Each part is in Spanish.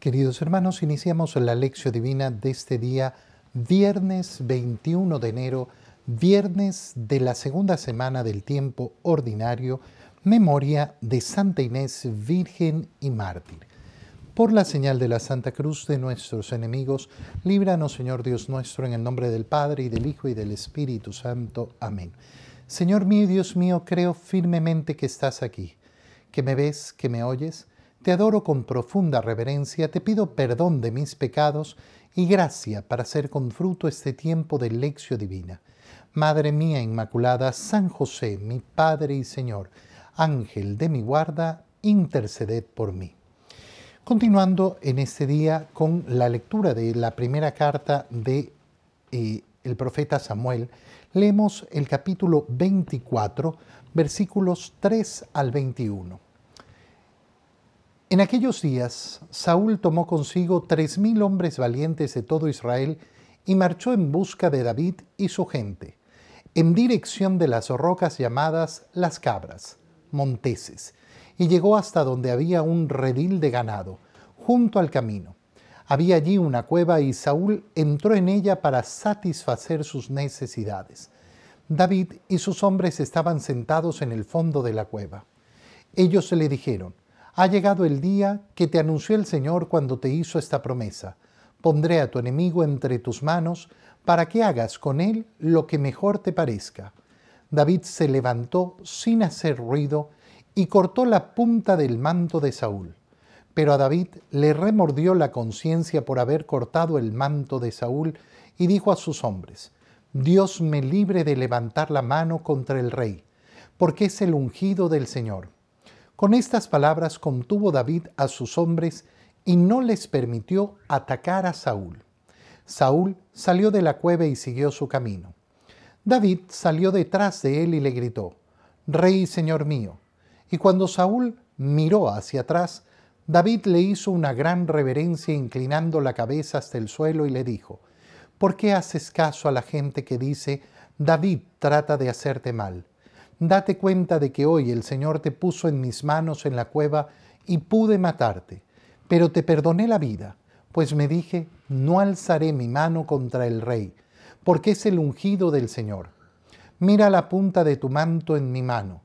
Queridos hermanos, iniciamos la lección divina de este día, viernes 21 de enero, viernes de la segunda semana del tiempo ordinario, memoria de Santa Inés, Virgen y Mártir. Por la señal de la Santa Cruz de nuestros enemigos, líbranos, Señor Dios nuestro, en el nombre del Padre y del Hijo y del Espíritu Santo. Amén. Señor mío Dios mío, creo firmemente que estás aquí, que me ves, que me oyes te adoro con profunda reverencia, te pido perdón de mis pecados y gracia para hacer con fruto este tiempo de lección divina. Madre mía Inmaculada, San José, mi Padre y Señor, Ángel de mi guarda, interceded por mí. Continuando en este día con la lectura de la primera carta de eh, el profeta Samuel, leemos el capítulo 24, versículos 3 al 21. En aquellos días, Saúl tomó consigo tres mil hombres valientes de todo Israel y marchó en busca de David y su gente, en dirección de las rocas llamadas las cabras, monteses, y llegó hasta donde había un redil de ganado, junto al camino. Había allí una cueva y Saúl entró en ella para satisfacer sus necesidades. David y sus hombres estaban sentados en el fondo de la cueva. Ellos le dijeron, ha llegado el día que te anunció el Señor cuando te hizo esta promesa. Pondré a tu enemigo entre tus manos para que hagas con él lo que mejor te parezca. David se levantó sin hacer ruido y cortó la punta del manto de Saúl. Pero a David le remordió la conciencia por haber cortado el manto de Saúl y dijo a sus hombres, Dios me libre de levantar la mano contra el rey, porque es el ungido del Señor. Con estas palabras contuvo David a sus hombres y no les permitió atacar a Saúl. Saúl salió de la cueva y siguió su camino. David salió detrás de él y le gritó, Rey, Señor mío. Y cuando Saúl miró hacia atrás, David le hizo una gran reverencia inclinando la cabeza hasta el suelo y le dijo, ¿por qué haces caso a la gente que dice, David trata de hacerte mal? Date cuenta de que hoy el Señor te puso en mis manos en la cueva y pude matarte, pero te perdoné la vida, pues me dije, no alzaré mi mano contra el rey, porque es el ungido del Señor. Mira la punta de tu manto en mi mano.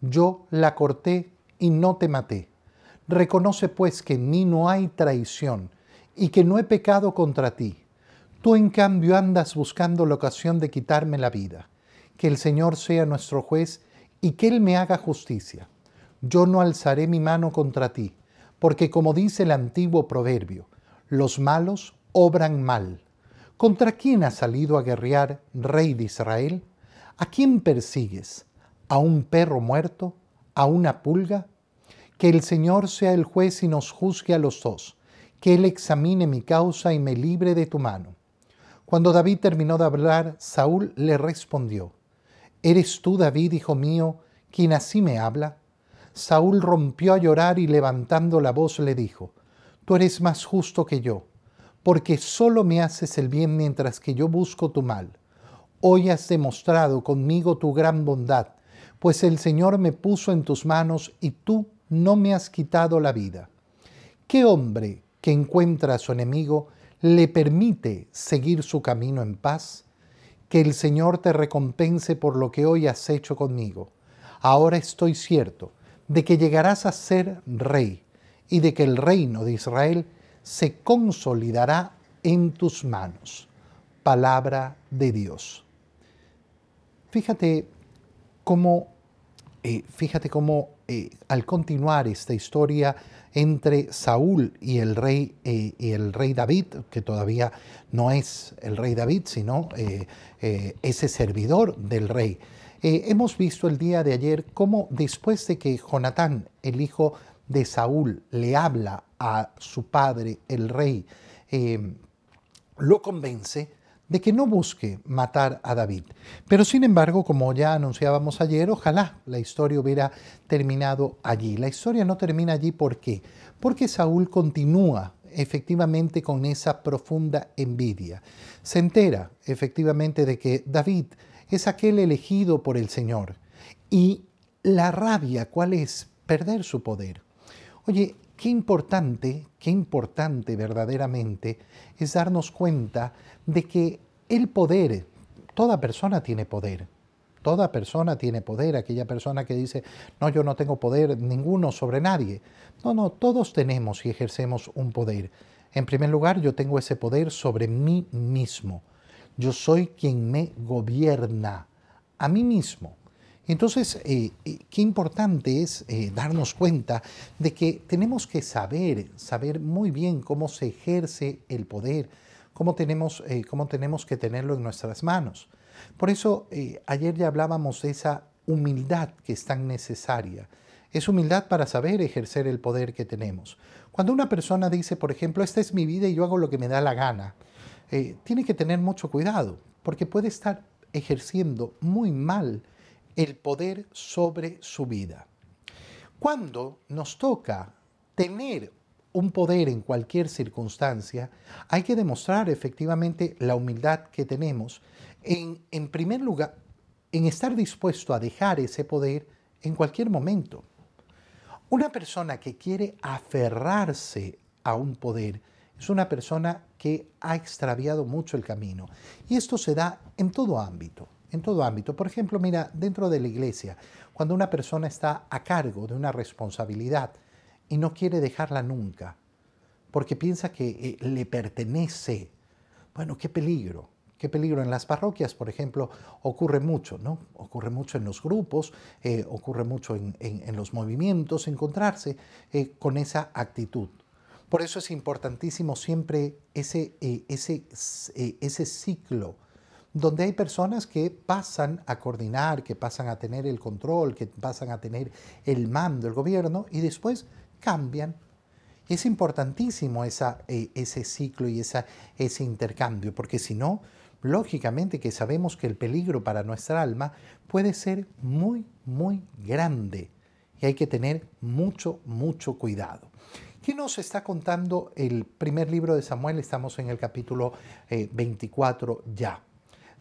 Yo la corté y no te maté. Reconoce pues que en mí no hay traición y que no he pecado contra ti. Tú en cambio andas buscando la ocasión de quitarme la vida que el Señor sea nuestro juez y que Él me haga justicia. Yo no alzaré mi mano contra ti, porque como dice el antiguo proverbio, los malos obran mal. ¿Contra quién has salido a guerrear, rey de Israel? ¿A quién persigues? ¿A un perro muerto? ¿A una pulga? Que el Señor sea el juez y nos juzgue a los dos, que Él examine mi causa y me libre de tu mano. Cuando David terminó de hablar, Saúl le respondió, ¿Eres tú, David, hijo mío, quien así me habla? Saúl rompió a llorar y levantando la voz le dijo, Tú eres más justo que yo, porque solo me haces el bien mientras que yo busco tu mal. Hoy has demostrado conmigo tu gran bondad, pues el Señor me puso en tus manos y tú no me has quitado la vida. ¿Qué hombre que encuentra a su enemigo le permite seguir su camino en paz? Que el Señor te recompense por lo que hoy has hecho conmigo. Ahora estoy cierto de que llegarás a ser rey y de que el reino de Israel se consolidará en tus manos. Palabra de Dios. Fíjate cómo, eh, fíjate cómo eh, al continuar esta historia entre Saúl y el rey, eh, y el rey David, que todavía no es el rey David, sino eh, ese servidor del rey. hemos visto el día de ayer cómo después de que Jonatán, el hijo de Saúl, le habla a su padre, el rey, lo convence de que no busque matar a David. Pero sin embargo, como ya anunciábamos ayer, ojalá la historia hubiera terminado allí. La historia no termina allí ¿por qué? Porque Saúl continúa efectivamente con esa profunda envidia. Se entera efectivamente de que David es aquel elegido por el Señor. Y la rabia, ¿cuál es? Perder su poder. Oye, qué importante, qué importante verdaderamente es darnos cuenta de que el poder, toda persona tiene poder. Toda persona tiene poder, aquella persona que dice, no, yo no tengo poder ninguno sobre nadie. No, no, todos tenemos y ejercemos un poder. En primer lugar, yo tengo ese poder sobre mí mismo. Yo soy quien me gobierna a mí mismo. Entonces, eh, eh, qué importante es eh, darnos cuenta de que tenemos que saber, saber muy bien cómo se ejerce el poder, cómo tenemos, cómo tenemos que tenerlo en nuestras manos. Por eso, ayer ya hablábamos de esa humildad que es tan necesaria. Es humildad para saber ejercer el poder que tenemos. Cuando una persona dice, por ejemplo, esta es mi vida y yo hago lo que me da la gana, tiene que tener mucho cuidado, porque puede estar ejerciendo muy mal el poder sobre su vida. Cuando nos toca tener un poder en cualquier circunstancia, hay que demostrar efectivamente la humildad que tenemos en, en primer lugar, en estar dispuesto a dejar ese poder en cualquier momento. Una persona que quiere aferrarse a un poder es una persona que ha extraviado mucho el camino. Y esto se da en todo ámbito en todo ámbito. Por ejemplo, mira, dentro de la iglesia, cuando una persona está a cargo de una responsabilidad y no quiere dejarla nunca, porque piensa que eh, le pertenece, bueno, qué peligro, qué peligro. En las parroquias, por ejemplo, ocurre mucho, ¿no? Ocurre mucho en los grupos, eh, ocurre mucho en, los movimientos, encontrarse eh, con esa actitud. Por eso es importantísimo siempre ese, ese, ese ciclo donde hay personas que pasan a coordinar, que pasan a tener el control, que pasan a tener el mando del gobierno y después cambian. Es importantísimo eh, ese ciclo y ese intercambio, porque si no, lógicamente que sabemos que el peligro para nuestra alma puede ser muy, muy grande y hay que tener mucho, mucho cuidado. ¿Qué nos está contando el primer libro de Samuel? Estamos en el capítulo 24 eh, ya.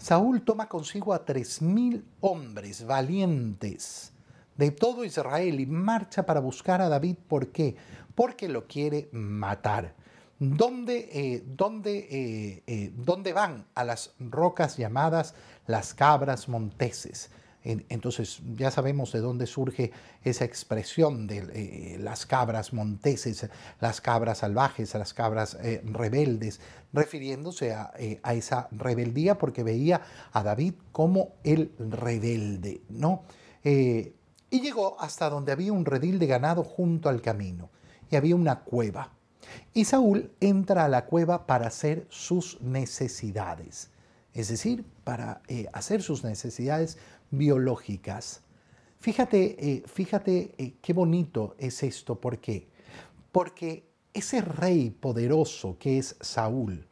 Saúl toma consigo a tres mil hombres valientes de todo Israel y marcha para buscar a David. ¿Por qué? Porque lo quiere matar. ¿Dónde, eh, eh, eh, ¿Dónde van? A las rocas llamadas las cabras monteses. Entonces ya sabemos de dónde surge esa expresión de eh, las cabras monteses, las cabras salvajes, las cabras eh, rebeldes, refiriéndose eh, a, esa rebeldía porque veía a David como el rebelde, ¿no? y llegó hasta donde había un redil de ganado junto al camino y había una cueva. Y Saúl entra a la cueva para hacer sus necesidades, es decir, para hacer sus necesidades biológicas. Fíjate, eh, fíjate eh, qué bonito es esto. ¿Por qué? Porque ese rey poderoso que es Saúl,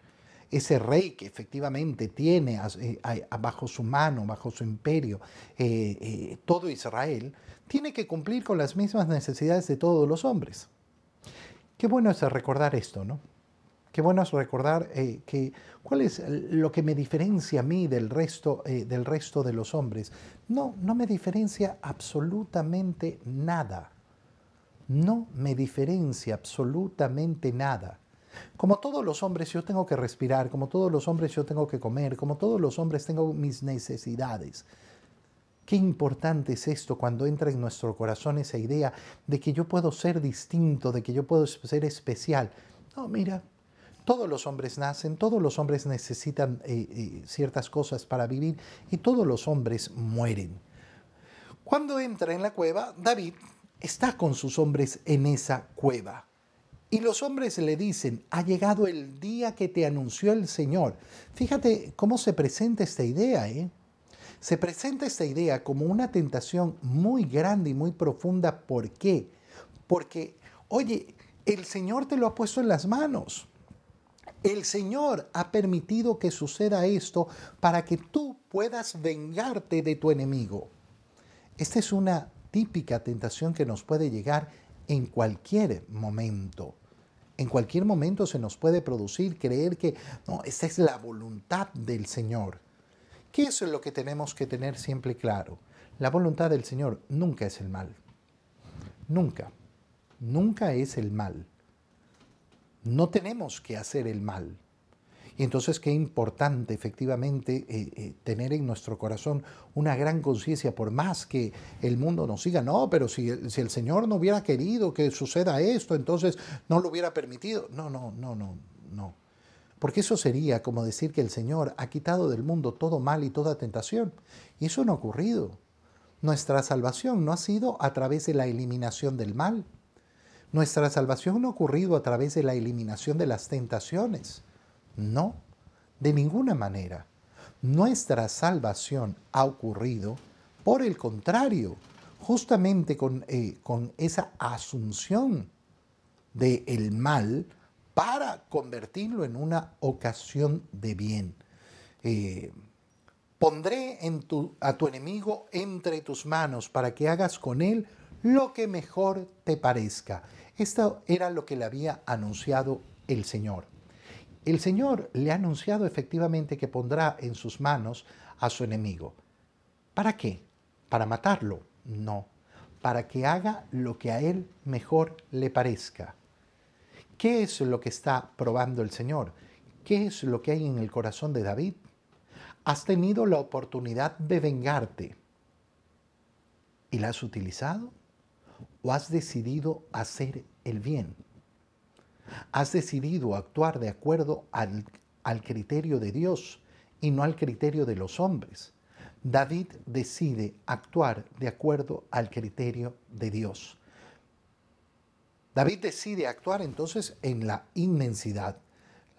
ese rey que efectivamente tiene eh, bajo su mano, bajo su imperio, todo Israel, tiene que cumplir con las mismas necesidades de todos los hombres. Qué bueno es recordar esto, ¿no? Qué bueno es recordar eh, que cuál es lo que me diferencia a mí del resto, eh, del resto de los hombres. No, no me diferencia absolutamente nada. No me diferencia absolutamente nada. Como todos los hombres yo tengo que respirar, como todos los hombres yo tengo que comer, como todos los hombres tengo mis necesidades. Qué importante es esto cuando entra en nuestro corazón esa idea de que yo puedo ser distinto, de que yo puedo ser especial. No, mira, todos los hombres nacen, todos los hombres necesitan eh, eh, ciertas cosas para vivir y todos los hombres mueren. Cuando entra en la cueva, David está con sus hombres en esa cueva. Y los hombres le dicen, ha llegado el día que te anunció el Señor. Fíjate cómo se presenta esta idea. ¿eh? Se presenta esta idea como una tentación muy grande y muy profunda. ¿Por qué? Porque, oye, el Señor te lo ha puesto en las manos. El Señor ha permitido que suceda esto para que tú puedas vengarte de tu enemigo. Esta es una típica tentación que nos puede llegar en cualquier momento. En cualquier momento se nos puede producir creer que no, esta es la voluntad del Señor. ¿Qué es lo que tenemos que tener siempre claro? La voluntad del Señor nunca es el mal. Nunca. nunca es el mal. No tenemos que hacer el mal. Y entonces qué importante efectivamente eh, eh, tener en nuestro corazón una gran conciencia, por más que el mundo nos siga, no, pero si, si, el Señor no hubiera querido que suceda esto, entonces no lo hubiera permitido. No, no, no, no, no. Porque eso sería como decir que el Señor ha quitado del mundo todo mal y toda tentación. Y eso no ha ocurrido. Nuestra salvación no ha sido a través de la eliminación del mal. Nuestra salvación no ha ocurrido a través de la eliminación de las tentaciones. No, de ninguna manera. Nuestra salvación ha ocurrido, por el contrario, justamente con, eh, esa asunción del el mal para convertirlo en una ocasión de bien. Eh, pondré a tu enemigo entre tus manos para que hagas con él lo que mejor te parezca. Esto era lo que le había anunciado el Señor. El Señor le ha anunciado efectivamente que pondrá en sus manos a su enemigo. ¿Para qué? ¿Para matarlo? No, para que haga lo que a él mejor le parezca. ¿Qué es lo que está probando el Señor? ¿Qué es lo que hay en el corazón de David? Has tenido la oportunidad de vengarte y la has utilizado o has decidido hacer el bien. Has decidido actuar de acuerdo al, al, criterio de Dios y no al criterio de los hombres. David decide actuar de acuerdo al criterio de Dios. David decide actuar entonces en la inmensidad.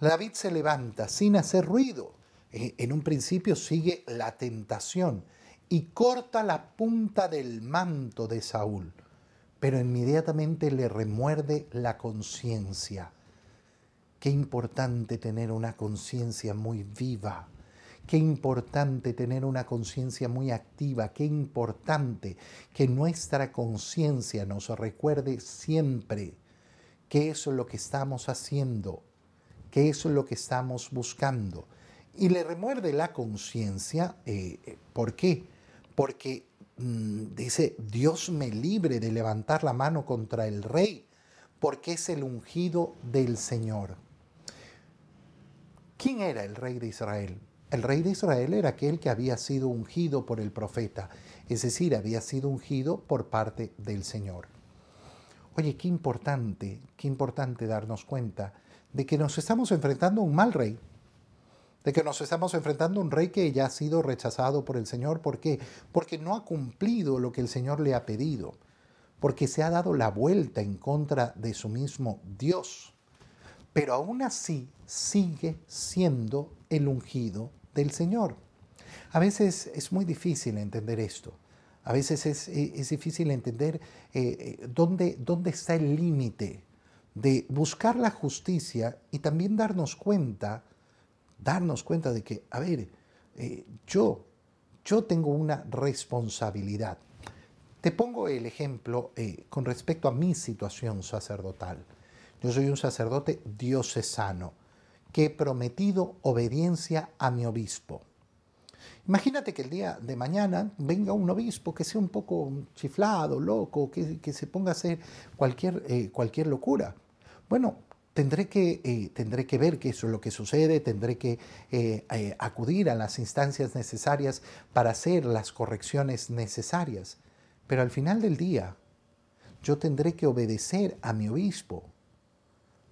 David se levanta sin hacer ruido. Eh, en un principio sigue la tentación y corta la punta del manto de Saúl pero inmediatamente le remuerde la conciencia. Qué importante tener una conciencia muy viva. Qué importante tener una conciencia muy activa. Qué importante que nuestra conciencia nos recuerde siempre qué es lo que estamos haciendo, qué es lo que estamos buscando. Y le remuerde la conciencia. Eh, eh, ¿Por qué? Porque dice, Dios me libre de levantar la mano contra el rey, porque es el ungido del Señor. ¿Quién era el rey de Israel? El rey de Israel era aquel que había sido ungido por el profeta, es decir, había sido ungido por parte del Señor. Oye, qué importante, qué importante darnos cuenta de que nos estamos enfrentando a un mal rey, de que nos estamos enfrentando a un rey que ya ha sido rechazado por el Señor. ¿Por qué? Porque no ha cumplido lo que el Señor le ha pedido, porque se ha dado la vuelta en contra de su mismo Dios. Pero aún así sigue siendo el ungido del Señor. A veces es muy difícil entender esto. A veces es, difícil entender eh, eh, dónde, dónde está el límite de buscar la justicia y también darnos cuenta darnos cuenta de que, a ver, eh, yo, yo tengo una responsabilidad. Te pongo el ejemplo eh, con respecto a mi situación sacerdotal. Yo soy un sacerdote diocesano que he prometido obediencia a mi obispo. Imagínate que el día de mañana venga un obispo que sea un poco chiflado, loco, que, que se ponga a hacer cualquier, eh, cualquier locura. Bueno, tendré que, eh, tendré que ver qué es lo que sucede, tendré que eh, eh, acudir a las instancias necesarias para hacer las correcciones necesarias. Pero al final del día, yo tendré que obedecer a mi obispo.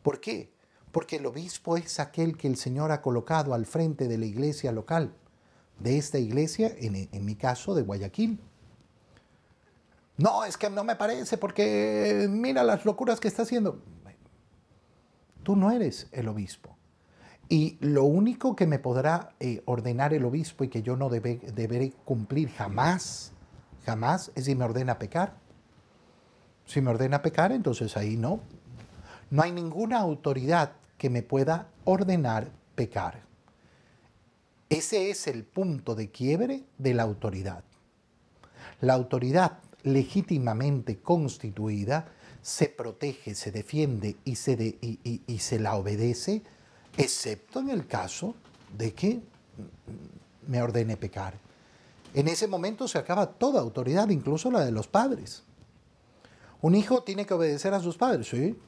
¿Por qué? Porque el obispo es aquel que el Señor ha colocado al frente de la iglesia local, de esta iglesia, en, en mi caso, de Guayaquil. No, es que no me parece porque mira las locuras que está haciendo. Tú no eres el obispo. Y lo único que me podrá eh, ordenar el obispo y que yo no deberé cumplir jamás, jamás, es si me ordena pecar. Si me ordena pecar, entonces ahí no. No hay ninguna autoridad que me pueda ordenar pecar. Ese es el punto de quiebre de la autoridad. La autoridad legítimamente constituida se protege, se defiende y se, y, se la obedece, excepto en el caso de que me ordene pecar. En ese momento se acaba toda autoridad, incluso la de los padres. Un hijo tiene que obedecer a sus padres, sí.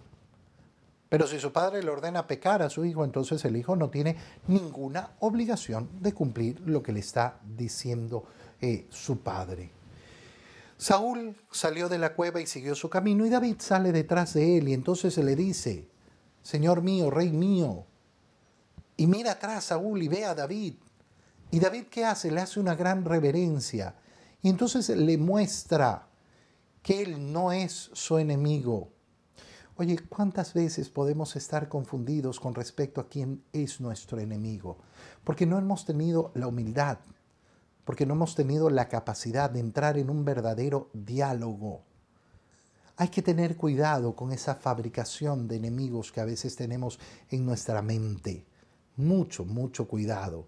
Pero si su padre le ordena pecar a su hijo, entonces el hijo no tiene ninguna obligación de cumplir lo que le está diciendo eh, su padre. Saúl salió de la cueva y siguió su camino y David sale detrás de él y entonces se le dice, Señor mío, Rey mío, y mira atrás Saúl y ve a David. Y David, ¿qué hace? Le hace una gran reverencia. Y entonces le muestra que él no es su enemigo. Oye, ¿cuántas veces podemos estar confundidos con respecto a quién es nuestro enemigo? Porque no hemos tenido la humildad, porque no hemos tenido la capacidad de entrar en un verdadero diálogo. Hay que tener cuidado con esa fabricación de enemigos que a veces tenemos en nuestra mente. Mucho, mucho cuidado.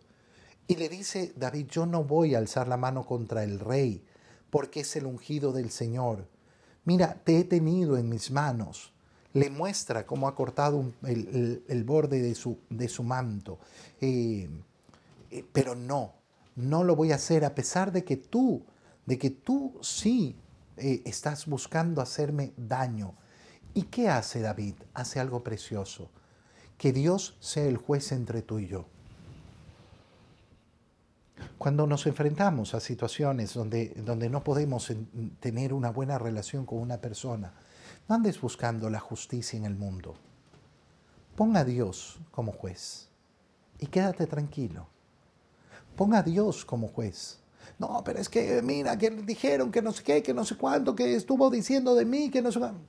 Y le dice David, yo no voy a alzar la mano contra el rey, porque es el ungido del Señor. Mira, te he tenido en mis manos. Le muestra cómo ha cortado el, borde de su, de su manto. Eh, eh, pero no, no lo voy a hacer a pesar de que tú, de que tú sí eh, estás buscando hacerme daño. ¿Y qué hace David? Hace algo precioso. Que Dios sea el juez entre tú y yo. Cuando nos enfrentamos a situaciones donde, donde no podemos tener una buena relación con una persona, no andes buscando la justicia en el mundo. Ponga a Dios como juez y quédate tranquilo. Ponga a Dios como juez. No, pero es que mira, que dijeron que no sé qué, que no sé cuánto, que estuvo diciendo de mí, que no sé cuánto.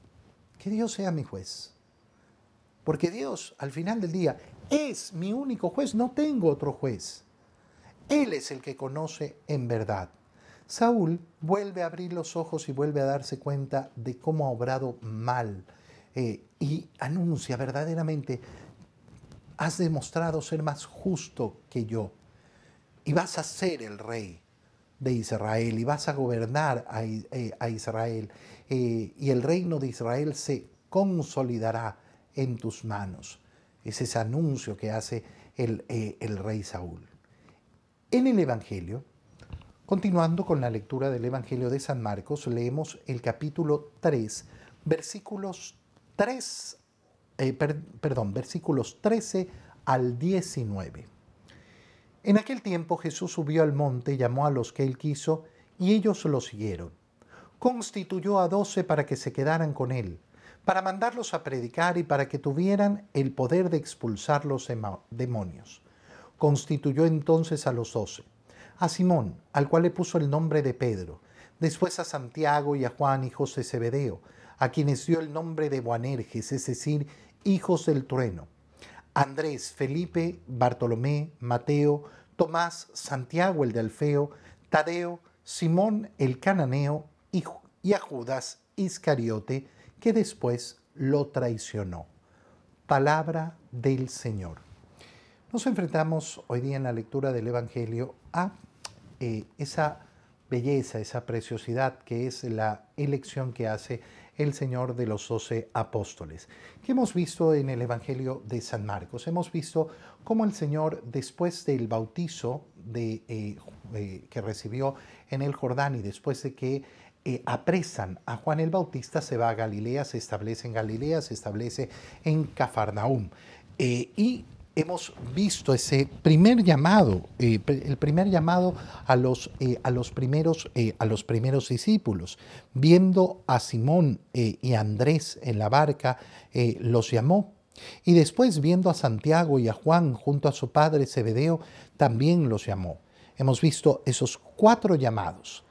Que Dios sea mi juez. Porque Dios, al final del día, es mi único juez, no tengo otro juez. Él es el que conoce en verdad. Saúl vuelve a abrir los ojos y vuelve a darse cuenta de cómo ha obrado mal eh, y anuncia verdaderamente, has demostrado ser más justo que yo y vas a ser el rey de Israel y vas a gobernar a, eh, Israel eh, y el reino de Israel se consolidará en tus manos. Es ese anuncio que hace el, el rey Saúl. En el Evangelio, continuando con la lectura del Evangelio de San Marcos, leemos el capítulo 3, versículos 3, eh, perdón, versículos 13 al 19. En aquel tiempo Jesús subió al monte, llamó a los que él quiso, y ellos lo siguieron. Constituyó a doce para que se quedaran con él, para mandarlos a predicar y para que tuvieran el poder de expulsar los demonios constituyó entonces a los doce, a Simón, al cual le puso el nombre de Pedro, después a Santiago y a Juan, hijos de Zebedeo, a quienes dio el nombre de Boanerges, es decir, hijos del trueno, Andrés, Felipe, Bartolomé, Mateo, Tomás, Santiago el de Alfeo, Tadeo, Simón el cananeo y a Judas Iscariote, que después lo traicionó. Palabra del Señor. Nos enfrentamos hoy día en la lectura del Evangelio a eh, esa belleza, esa preciosidad que es la elección que hace el Señor de los doce apóstoles, que hemos visto en el Evangelio de San Marcos. Hemos visto cómo el Señor, después del bautizo eh, eh, que recibió en el Jordán y después de que apresan a Juan el Bautista, se va a Galilea, se establece en Galilea, se establece en Cafarnaum. y hemos visto ese primer llamado, eh, el primer llamado a los, eh, a los, primeros, eh, a los primeros discípulos. Viendo a Simón y a Andrés en la barca, los llamó. Y después viendo a Santiago y a Juan junto a su padre Zebedeo, también los llamó. Hemos visto esos cuatro llamados.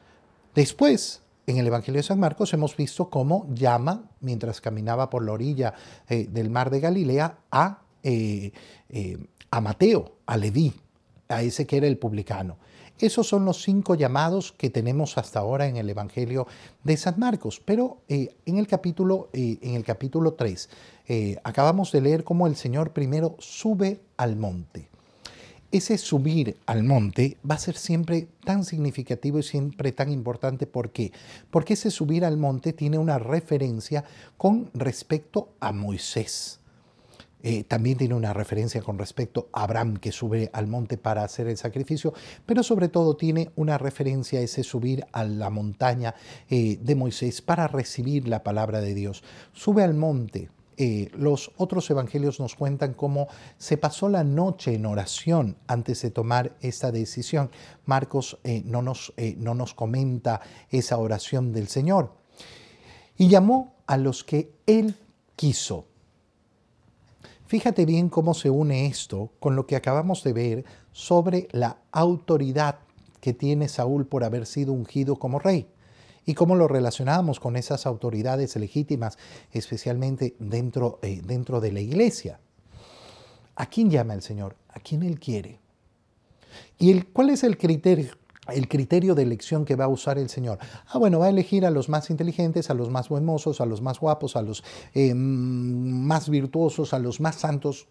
Después, en el Evangelio de San Marcos hemos visto cómo llama, mientras caminaba por la orilla del mar de Galilea, a eh, eh, a Mateo, a Leví, a ese que era el publicano. Esos son los cinco llamados que tenemos hasta ahora en el Evangelio de San Marcos. Pero eh, en, el capítulo, en el capítulo 3 acabamos de leer cómo el Señor primero sube al monte. Ese subir al monte va a ser siempre tan significativo y siempre tan importante. ¿Por qué? Porque ese subir al monte tiene una referencia con respecto a Moisés. Eh, también tiene una referencia con respecto a Abraham que sube al monte para hacer el sacrificio, pero sobre todo tiene una referencia a ese subir a la montaña eh, de Moisés para recibir la palabra de Dios. Sube al monte. Eh, los otros evangelios nos cuentan cómo se pasó la noche en oración antes de tomar esta decisión. Marcos no, nos, no nos comenta esa oración del Señor. Y llamó a los que él quiso Fíjate bien cómo se une esto con lo que acabamos de ver sobre la autoridad que tiene Saúl por haber sido ungido como rey y cómo lo relacionamos con esas autoridades legítimas, especialmente dentro, eh, dentro de la iglesia. ¿A quién llama el Señor? ¿A quién Él quiere? ¿Y el, cuál es el criterio? El criterio de elección que va a usar el Señor. Ah, bueno, va a elegir a los más inteligentes, a los más buenos, a los más guapos, a los eh, más virtuosos, a los más santos.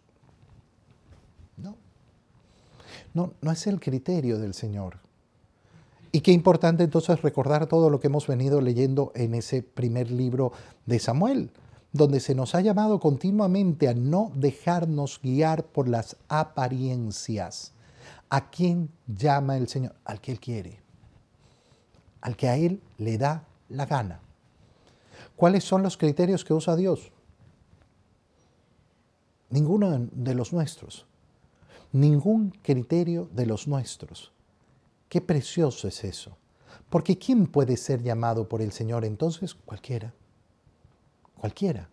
No. No, no es el criterio del Señor. Y qué importante entonces recordar todo lo que hemos venido leyendo en ese primer libro de Samuel, donde se nos ha llamado continuamente a no dejarnos guiar por las apariencias ¿A quién llama el Señor? Al que Él quiere, al que a Él le da la gana. ¿Cuáles son los criterios que usa Dios? Ninguno de los nuestros. Ningún criterio de los nuestros. Qué precioso es eso. Porque ¿quién puede ser llamado por el Señor entonces? Cualquiera. Cualquiera.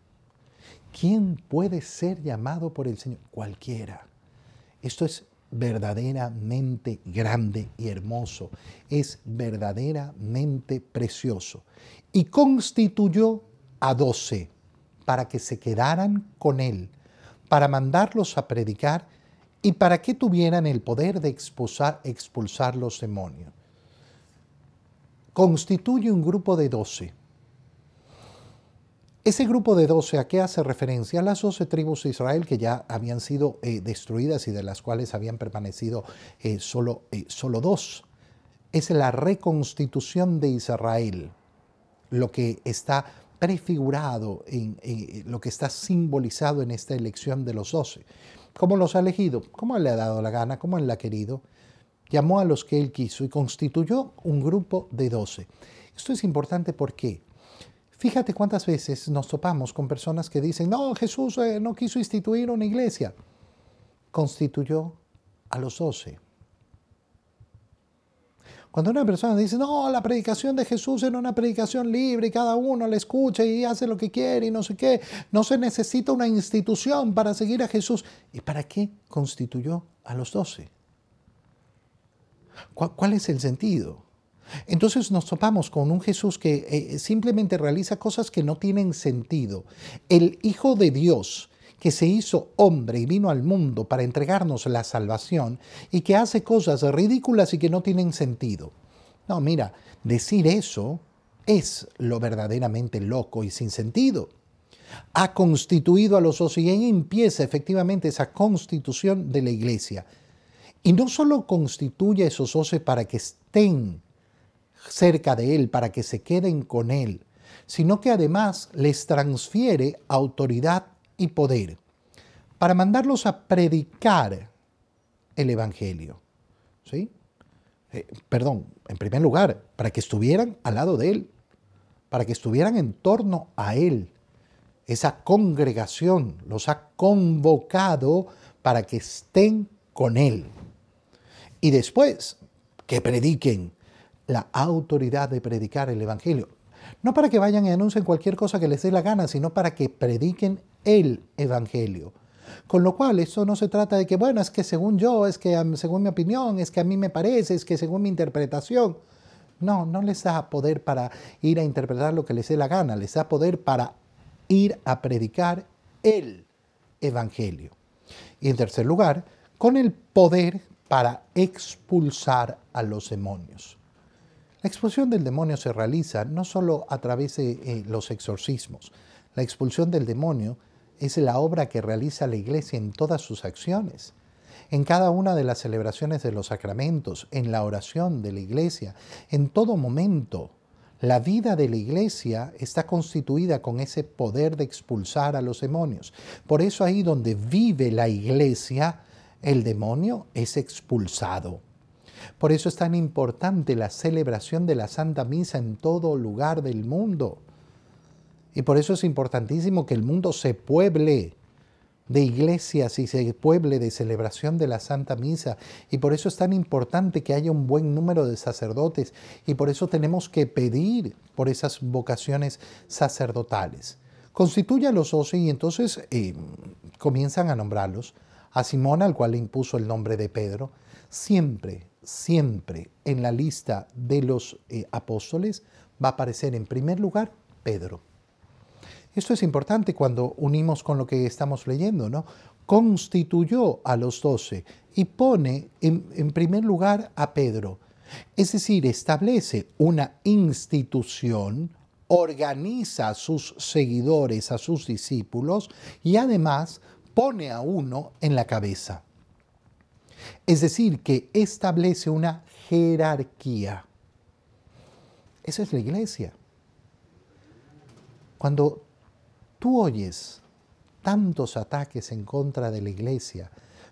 ¿Quién puede ser llamado por el Señor? Cualquiera. Esto es verdaderamente grande y hermoso, es verdaderamente precioso. Y constituyó a doce para que se quedaran con él, para mandarlos a predicar y para que tuvieran el poder de expulsar, expulsar los demonios. Constituye un grupo de doce ese grupo de doce, ¿a qué hace referencia? A las doce tribus de Israel que ya habían sido eh, destruidas y de las cuales habían permanecido eh, solo, eh, solo dos. Es la reconstitución de Israel, lo que está prefigurado, en, lo que está simbolizado en esta elección de los doce. ¿Cómo los ha elegido? ¿Cómo le ha dado la gana? ¿Cómo él la ha querido? Llamó a los que él quiso y constituyó un grupo de doce. Esto es importante porque Fíjate cuántas veces nos topamos con personas que dicen, no, Jesús eh, no quiso instituir una iglesia. Constituyó a los doce. Cuando una persona dice, no, la predicación de Jesús era una predicación libre y cada uno la escucha y hace lo que quiere y no sé qué, no se necesita una institución para seguir a Jesús. ¿Y para qué constituyó a los doce? ¿Cuál es el sentido? Entonces nos topamos con un Jesús que eh, simplemente realiza cosas que no tienen sentido. El Hijo de Dios que se hizo hombre y vino al mundo para entregarnos la salvación y que hace cosas ridículas y que no tienen sentido. No, mira, decir eso es lo verdaderamente loco y sin sentido. Ha constituido a los dos y ahí empieza efectivamente esa constitución de la iglesia. Y no solo constituye a esos doce para que estén cerca de Él para que se queden con Él, sino que además les transfiere autoridad y poder para mandarlos a predicar el Evangelio. ¿Sí? Eh, perdón, en primer lugar, para que estuvieran al lado de Él, para que estuvieran en torno a Él. Esa congregación los ha convocado para que estén con Él. Y después, que prediquen la autoridad de predicar el Evangelio. No para que vayan y anuncien cualquier cosa que les dé la gana, sino para que prediquen el Evangelio. Con lo cual, esto no se trata de que, bueno, es que según yo, es que según mi opinión, es que a mí me parece, es que según mi interpretación. No, no les da poder para ir a interpretar lo que les dé la gana, les da poder para ir a predicar el Evangelio. Y en tercer lugar, con el poder para expulsar a los demonios. La expulsión del demonio se realiza no solo a través de eh, los exorcismos. La expulsión del demonio es la obra que realiza la iglesia en todas sus acciones. En cada una de las celebraciones de los sacramentos, en la oración de la iglesia, en todo momento, La vida de la iglesia está constituida con ese poder de expulsar a los demonios. Por eso ahí donde vive la iglesia, el demonio es expulsado. Por eso es tan importante la celebración de la Santa Misa en todo lugar del mundo. Y por eso es importantísimo que el mundo se pueble de iglesias y se pueble de celebración de la Santa Misa. Y por eso es tan importante que haya un buen número de sacerdotes. Y por eso tenemos que pedir por esas vocaciones sacerdotales. Constituye a los doce y entonces eh, comienzan a nombrarlos. A Simón, al cual le impuso el nombre de Pedro, siempre, siempre en la lista de los eh, apóstoles va a aparecer en primer lugar Pedro. Esto es importante cuando unimos con lo que estamos leyendo, ¿no? Constituyó a los doce y pone en, en primer lugar a Pedro. Es decir, establece una institución, organiza a sus seguidores, a sus discípulos y además pone a uno en la cabeza. Es decir, que establece una jerarquía. Esa es la iglesia. Cuando Tú oyes tantos ataques en contra de la iglesia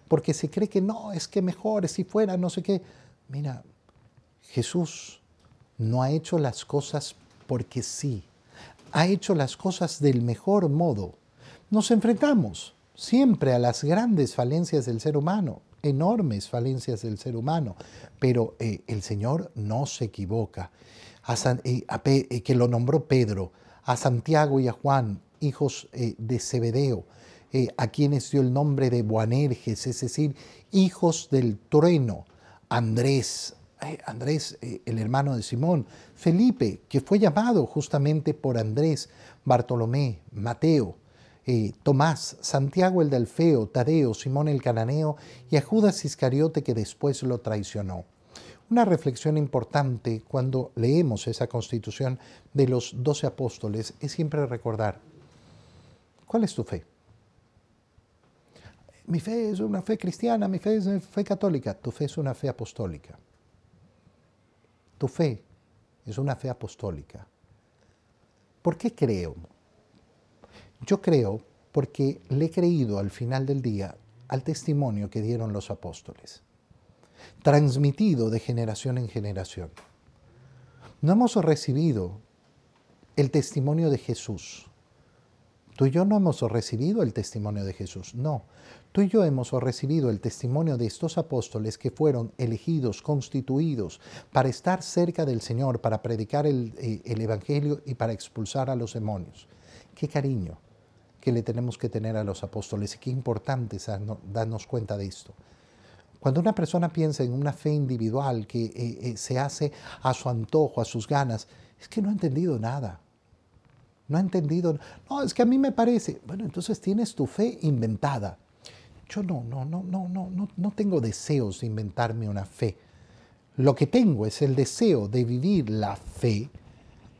porque se cree que no, es que mejor si fuera no sé qué. Mira, Jesús no ha hecho las cosas porque sí, ha hecho las cosas del mejor modo. Nos enfrentamos siempre a las grandes falencias del ser humano, enormes falencias del ser humano, pero eh, el Señor no se equivoca. Eh, eh, que lo nombró Pedro, a Santiago y a Juan, hijos de Zebedeo, a quienes dio el nombre de Boanerges, es decir, hijos del trueno, Andrés, Andrés, el hermano de Simón, Felipe, que fue llamado justamente por Andrés, Bartolomé, Mateo, Tomás, Santiago el Delfeo, Tadeo, Simón el Cananeo y a Judas Iscariote que después lo traicionó. Una reflexión importante cuando leemos esa constitución de los doce apóstoles es siempre recordar ¿Cuál es tu fe? Mi fe es una fe cristiana, mi fe es una fe católica, tu fe es una fe apostólica. Tu fe es una fe apostólica. ¿Por qué creo? Yo creo porque le he creído al final del día al testimonio que dieron los apóstoles, transmitido de generación en generación. No hemos recibido el testimonio de Jesús, Tú y yo no hemos recibido el testimonio de Jesús, no. Tú y yo hemos recibido el testimonio de estos apóstoles que fueron elegidos, constituidos para estar cerca del Señor, para predicar el, eh, Evangelio y para expulsar a los demonios. Qué cariño que le tenemos que tener a los apóstoles y qué importante es darnos cuenta de esto. Cuando una persona piensa en una fe individual que eh, eh, se hace a su antojo, a sus ganas, es que no ha entendido nada no ha entendido. No, es que a mí me parece. Bueno, entonces tienes tu fe inventada. Yo no, no, no, no, no, no, no tengo deseos de inventarme una fe. Lo que tengo es el deseo de vivir la fe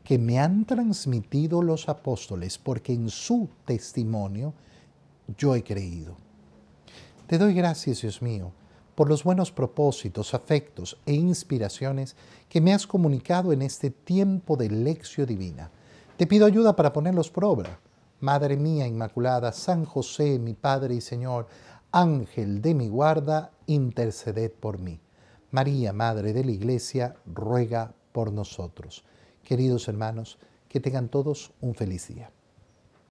que me han transmitido los apóstoles, porque en su testimonio yo he creído. Te doy gracias, Dios mío, por los buenos propósitos, afectos e inspiraciones que me has comunicado en este tiempo de lección divina te pido ayuda para ponerlos por obra. Madre mía Inmaculada, San José, mi Padre y Señor, Ángel de mi guarda, interceded por mí. María, Madre de la Iglesia, ruega por nosotros. Queridos hermanos, que tengan todos un feliz día.